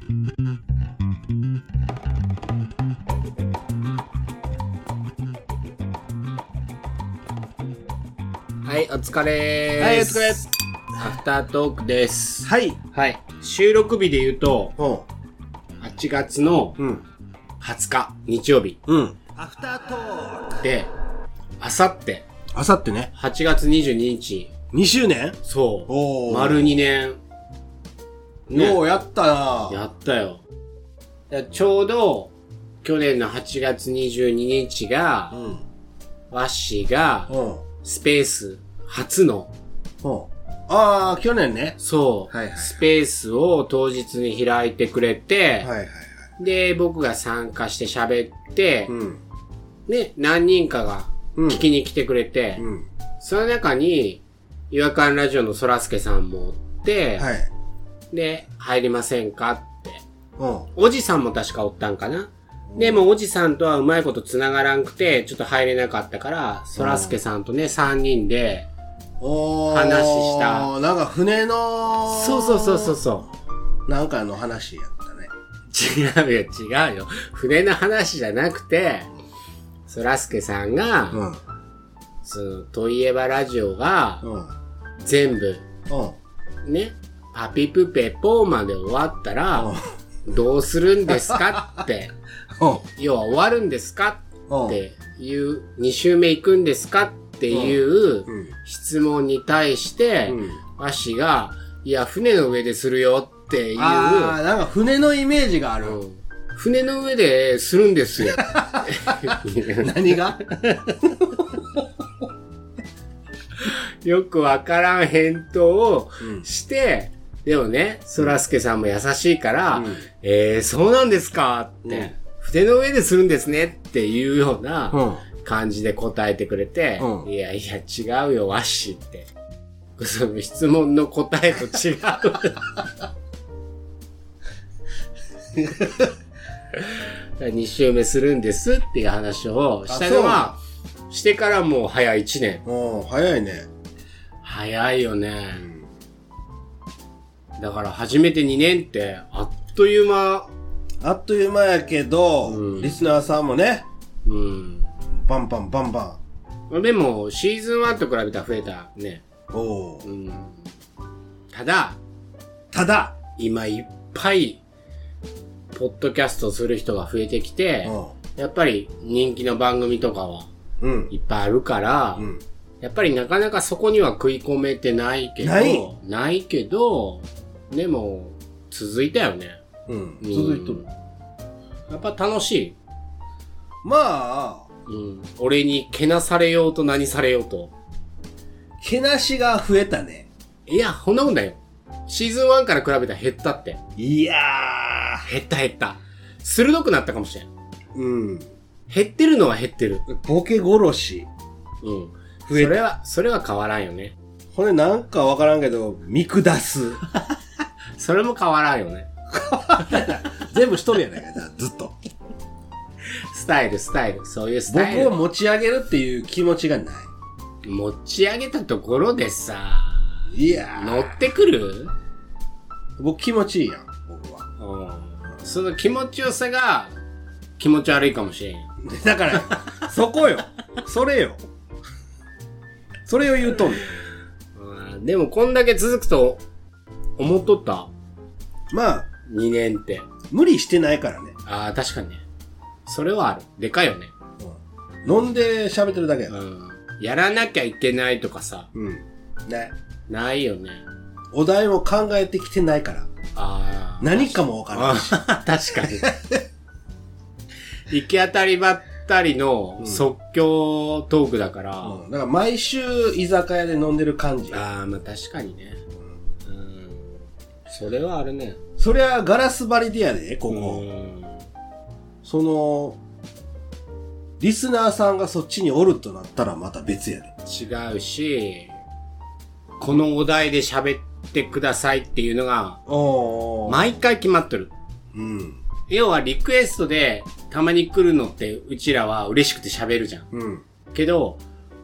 はい、お疲れーはいお疲れアフタートークです。はい。はい。収録日で言うと、うん。8月のうん。20日、日曜日うん。アフタートーク。で、あさって、あさってね。8月22日、2周年？そう、おー丸2年、ねようやったなやったよ。でちょうど、去年の8月22日がう、ん。ワッシーが、うん。スペース初の、うん。ああ、去年ね。そう、はいはいはいスペースを当日に開いてくれて、はいはいはい。で、僕が参加して喋って、うん。ね、何人かがうん。聞きに来てくれて、うん。その中に、違和感ラジオのそらすけさんもおって、はい。で、入りませんか？って。うん。おじさんも確かおったんかな？でもおじさんとはうまいこと繋がらんくて、ちょっと入れなかったから、そらすけさんとね、3人で、おー話したなんか船の、そうそうそうそうそう。なんかの話やったね。違うよ、違うよ。船の話じゃなくて、そらすけさんが、うん。その、といえばラジオが、うん。全部、うん。ね、パピプペポーまで終わったら、どうするんですかって、要は終わるんですかうん。っていう、2週目行くんですかっていううん。質問に対してう、ん。わしが、いや、船の上でするよっていう、ああ、なんか船のイメージがある。うん船の上でするんですよ。何が？よくわからん返答をうんして、でもね、そらすけさんも優しいから、うんえー、そうなんですか？って、うん筆の上でするんですねっていうようなうん。感じで答えてくれて、うんいやいや違うよ、わっしって。その質問の答えと違う。2週目するんですっていう話をしたのは、してからもう早い1年。うん、早いね。早いよね。だから初めて2年ってあっという間、あっという間やけど、うんリスナーさんもね、うん。バンバンバンバでも、シーズン1と比べたら増えたね。ン。おーうん。ただ、ただ、今いっぱい、ポッドキャストする人が増えてきて、うやっぱり人気の番組とかは。いっぱいあるから、うん。やっぱりなかなかそこには食い込めてないけど、ないないけど、でも、続いたよね。うん。うん続いとる。やっぱ楽しい。まあ、うん。俺にけなされようと何されようと。けなしが増えたね。いや、ほんなもんだよ。シーズン1から比べたら減ったって。いや減った減った。鋭くなったかもしれん。ー。うん。減ってるのは減ってる。ボケ殺し。うん。増えたそれは、それは変わらんよね。これなんかわからんけど、見下す。それも変わらんよね。全部一人やないか、ずっと。スタイル、スタイル。そういうスタイル。僕を持ち上げるっていう気持ちがない。持ち上げたところでさ、いやー乗ってくる？僕気持ちいいやん、僕は。うん。その気持ちよさが気持ち悪いかもしれんよ。だから、そこよ。それよ。それを言うとんねん。うんでもこんだけ続くと思っとった？まあ、?2 年って。無理してないからね。ああ、確かにね。それはある。でかいよね。飲んで喋ってるだけやから。うん。やらなきゃいけないとかさ、うん。ね。ないよね。お題も考えてきてないから。ああ。何かもわからあないし。確かに。行き当たりばったりの即興トークだから。うんだから毎週居酒屋で飲んでる感じ。ああ、まあ確かにね。うん。それはあるね。そりゃガラス張りでやで、こうこ。ん。その、リスナーさんがそっちにおるとなったらまた別やで。違うし、このお題で喋ってくださいっていうのが。毎回決まってる。うん。要はリクエストでたまに来るのってうちらは嬉しくて喋るじゃん。うん。けど、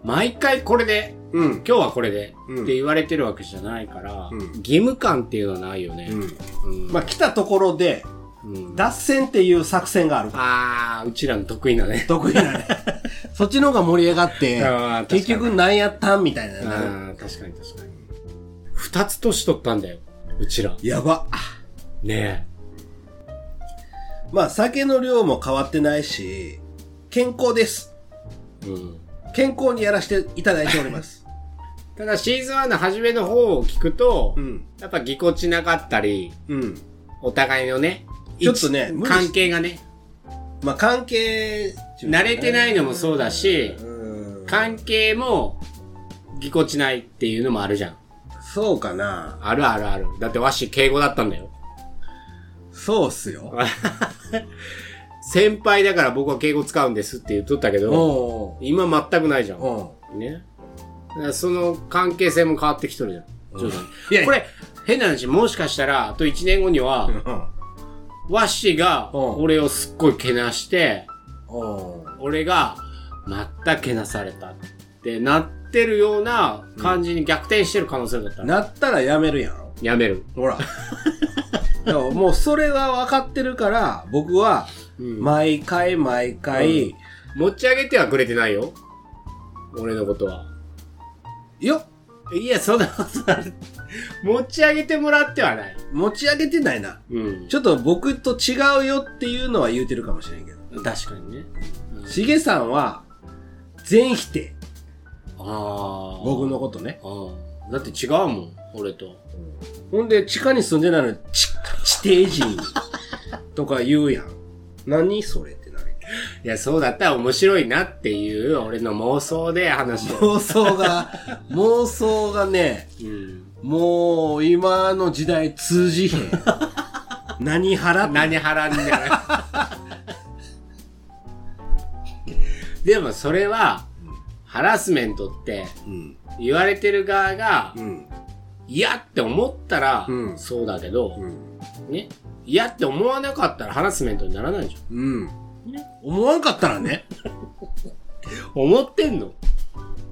毎回これでうん。今日はこれで、うんって言われてるわけじゃないから、うん義務感っていうのはないよね。まあ、来たところで、うん脱線っていう作戦があるから。あー、うちらの得意なね。得意なね。そっちの方が盛り上がって結局何やったんみたいな確かに確かに。二つ年取ったんだよ。うちら。やば。ねまあ、酒の量も変わってないし、健康です。え。うん。健康にやらせていただいております。ただシーズン1の初めの方を聞くと、うん。やっぱぎこちなかったり、うん。お互いのね、ちょっとね関係がね、まあ、関係、慣れてないのもそうだしうん。関係もぎこちないっていうのもあるじゃん。そうかな。あるあるある。だってわし敬語だったんだよ。そうっすよ。先輩だから僕は敬語使うんですって言っとったけど、お今全くないじゃん。うん。ね。その関係性も変わってきとるじゃん。徐々にこれ、変な話、もしかしたら、あと1年後には、ワッシーがうん俺をすっごいけなして、うん。俺がまたけなされたってなってるような感じに逆転してる可能性だったら、なったらやめるやろ。やめる。ほら。でももうそれが分かってるから、僕はうん毎回毎回、持ち上げてはくれてないよ。俺のことは。いや、いや、そんなことある。持ち上げてもらってはない。持ち上げてないな。うん。ちょっと僕と違うよっていうのは言うてるかもしれんけど。確かにね。しげさんは、全否定。ああ。僕のことね。ああ。だって違うもん、俺と。ほんで、地下に住んでないのに、地、地底人とか言うやん。何それってなる。いや、そうだったら面白いなっていう、俺の妄想で話を。妄想が、妄想がね、うん。もう今の時代通じへん。何払って？何払んねん。でもそれは、ハラスメントって、うん。言われてる側がうん。嫌って思ったらうんそうだけど、うん。ね。嫌って思わなかったらハラスメントにならないじゃうん。思わんかったらね、ん。思ってんの？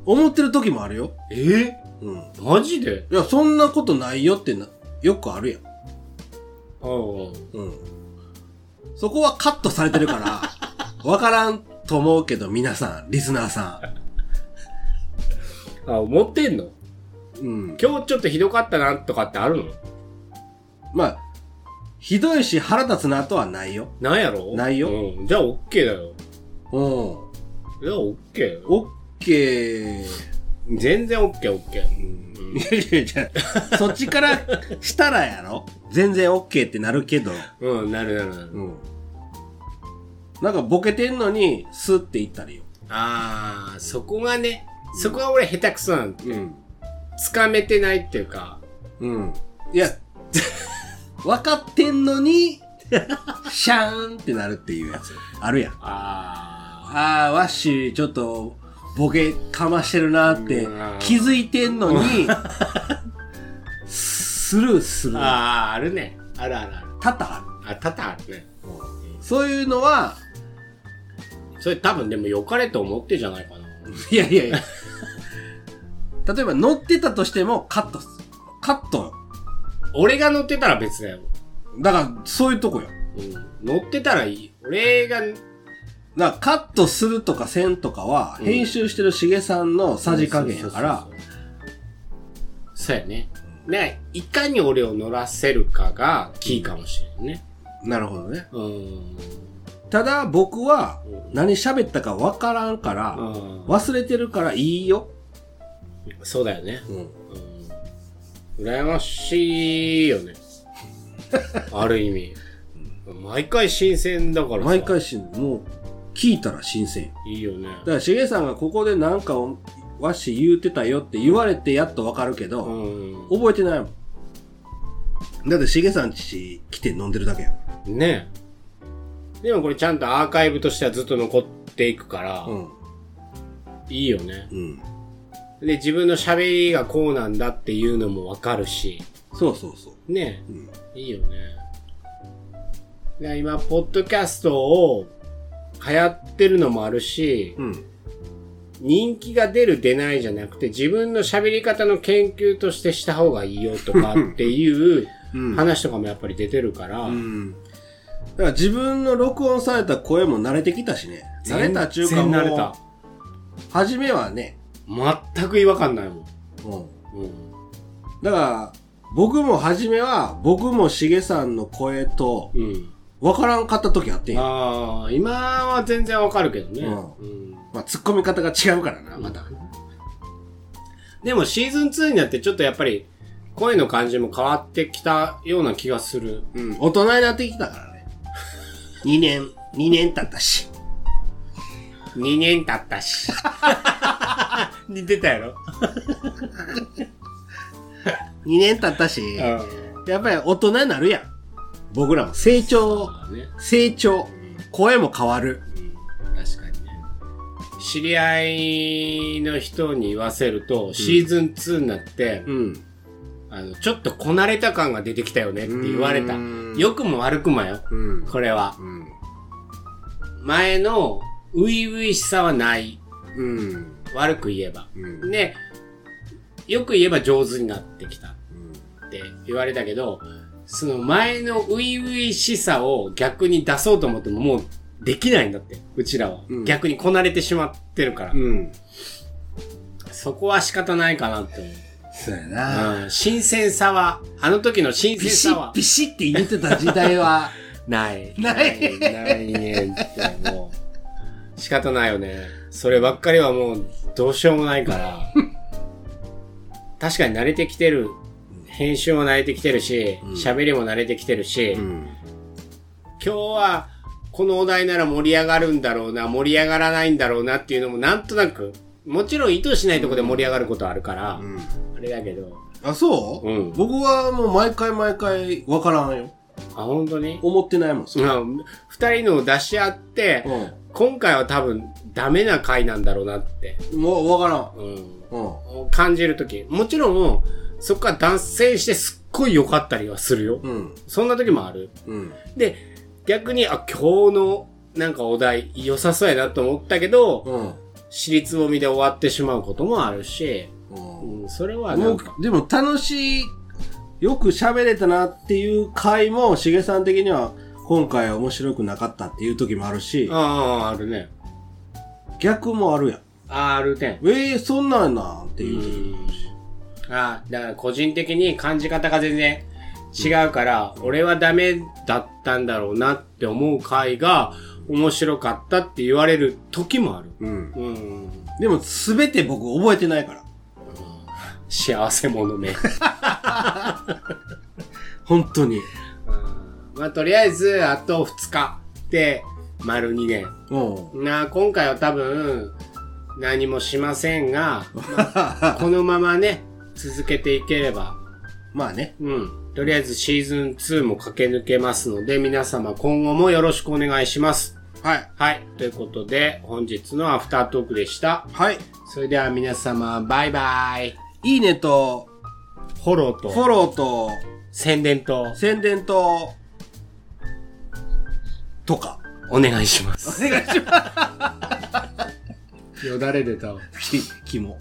思ってる時もあるよ。え？うん。マジで？いや、そんなことないよってな、よくあるやん。うん。うん。そこはカットされてるから、わからんと思うけど、皆さん、リスナーさあ、思ってんの？ん。うん。今日ちょっとひどかったなとかってあるの？まあ、ひどいし腹立つなとはないよ。なんやろ？ないようん。じゃあ OK だよ。うん。じゃあ。オッケー。全然 OK、OK。いやいや、じゃあそっちからしたらやろ？全然オッケーってなるけど。うん、なるなるなる。うん。なんかボケてんのに、スって言ったりよ。あー、そこがね、そこが俺下手くそなんうん。つかめてないっていうか、うん。いや、分かってんのに、シャーンってなるっていうやつ。あるやん。ああー、ワッシー、ちょっと、ボケかましてるなってうん気づいてんのに、スルーすー。る。あー、あるね。あるあるある。多々ある。あ、多々あるね。そういうのは、それ多分でも良かれと思ってじゃないかな。いやいやいや。例えば乗ってたとしてもカットす。カット。俺が乗ってたら別だよ。だから、そういうとこよ。うん。乗ってたらいい。俺が、だからカットするとかせんとかは、うん編集してるしげさんのさじ加減やからそう、やね。ね、いかに俺を乗らせるかがキーかもしれんね。なるほどね。うん。ただ僕はうん何喋ったかわからんから、うん忘れてるからいいよ。そうだよね。うん。うん。羨ましいよね。ある意味。毎回新鮮だからさ。毎回しん、もう聞いたら新鮮よ。いいよね。だからしげさんがここでなんかをわし言うてたよって言われてやっとわかるけど、うん。覚えてないもん。だってしげさんち来て飲んでるだけやん。ねでもこれちゃんとアーカイブとしてはずっと残っていくから、うん。いいよね。うん。で、自分の喋りがこうなんだっていうのもわかるし、そうそうそう。ねうん。いいよね。で今、ポッドキャストを流行ってるのもあるし、うん。人気が出る出ないじゃなくて、自分の喋り方の研究としてした方がいいよとかっていう うん。話とかもやっぱり出てるから、うん。だから自分の録音された声も慣れてきたしね。慣れたっちゅうかも慣れた。初めはね、全く違和感ないもん。うん。うん。だから、僕も初めは、僕もしげさんの声と、うん。わからんかった時あってんよ。ああ、今は全然わかるけどね。ううんまあ、突っ込み方が違うからな、また。でもシーズン2になってちょっとやっぱり声の感じも変わってきたような気がする。うん。大人になってきたからね。2年、2年経ったし。2年経ったし。似てたやろ？2年経ったし、やっぱり大人になるやん。僕らも成長、ね。成長、声も変わる。確かにね。知り合いの人に言わせると、シーズン2になって、うん。あの、ちょっとこなれた感が出てきたよねって言われたう。ん良くも悪くもよ。うん。これは。うん。前の、初々しさはない。うん。悪く言えば。うん。で、よく言えば上手になってきたっうんて言われたけど、その前の初々しさを逆に出そうと思ってももうできないんだって、うちらは。うん逆にこなれてしまってるから。うん。そこは仕方ないかなって思う。そうやな。うん、新鮮さは、あの時の新鮮さはッ、ビシッって言ってた時代は、ない。ないないねって、もう、仕方ないよね。そればっかりはもう、どうしようもないから。確かに慣れてきてる。編集も慣れてきてるしうん、喋、りも慣れてきてるし、ん。今日は、このお題なら盛り上がるんだろうな、盛り上がらないんだろうなっていうのもなんとなく、もちろん意図しないところで盛り上がることはあるから、うん。あれだけど、あ、そう？うん僕はもう毎回毎回わからんよ。あ、本当に？思ってないもん、そ二人のを出し合って、う今回は多分ダメな回なんだろうなって、ん。もうわかうん、らん。うん。感じるとき。もちろん、そこから脱線してすっごい良かったりはするよ。うん。そんな時もある。うん。で、逆に、あ、今日のなんかお題良さそうやなと思ったけど、うん。尻つぼみで終わってしまうこともあるし、うんうん、それはなか、う、でも楽しい、よく喋れたなっていう回も、しげさん的には、今回は面白くなかったっていう時もあるし、ああ、あるね。逆もあるやん。ああるね。ええそんなんなんってういう時もあるし。ん。ああ、だから個人的に感じ方が全然違うから、俺はダメだったんだろうなって思う回が面白かったって言われる時もある。うん。うん。でも、すべて僕覚えてないから。幸せ者め。本当に。うんまあ、とりあえず、あと2日で、丸2年。うん。な、今回は多分、何もしませんが、まあこのままね、続けていければ、まあね。うん。とりあえずシーズン2も駆け抜けますので、皆様今後もよろしくお願いします。はい。はい。ということで、本日のアフタートークでした。はい。それでは皆様、バイバイ。いいねと、フォローと、フォローと、宣伝と、宣伝と、とか。お願いします。お願いしま よだれ出たわ。す。き、きも。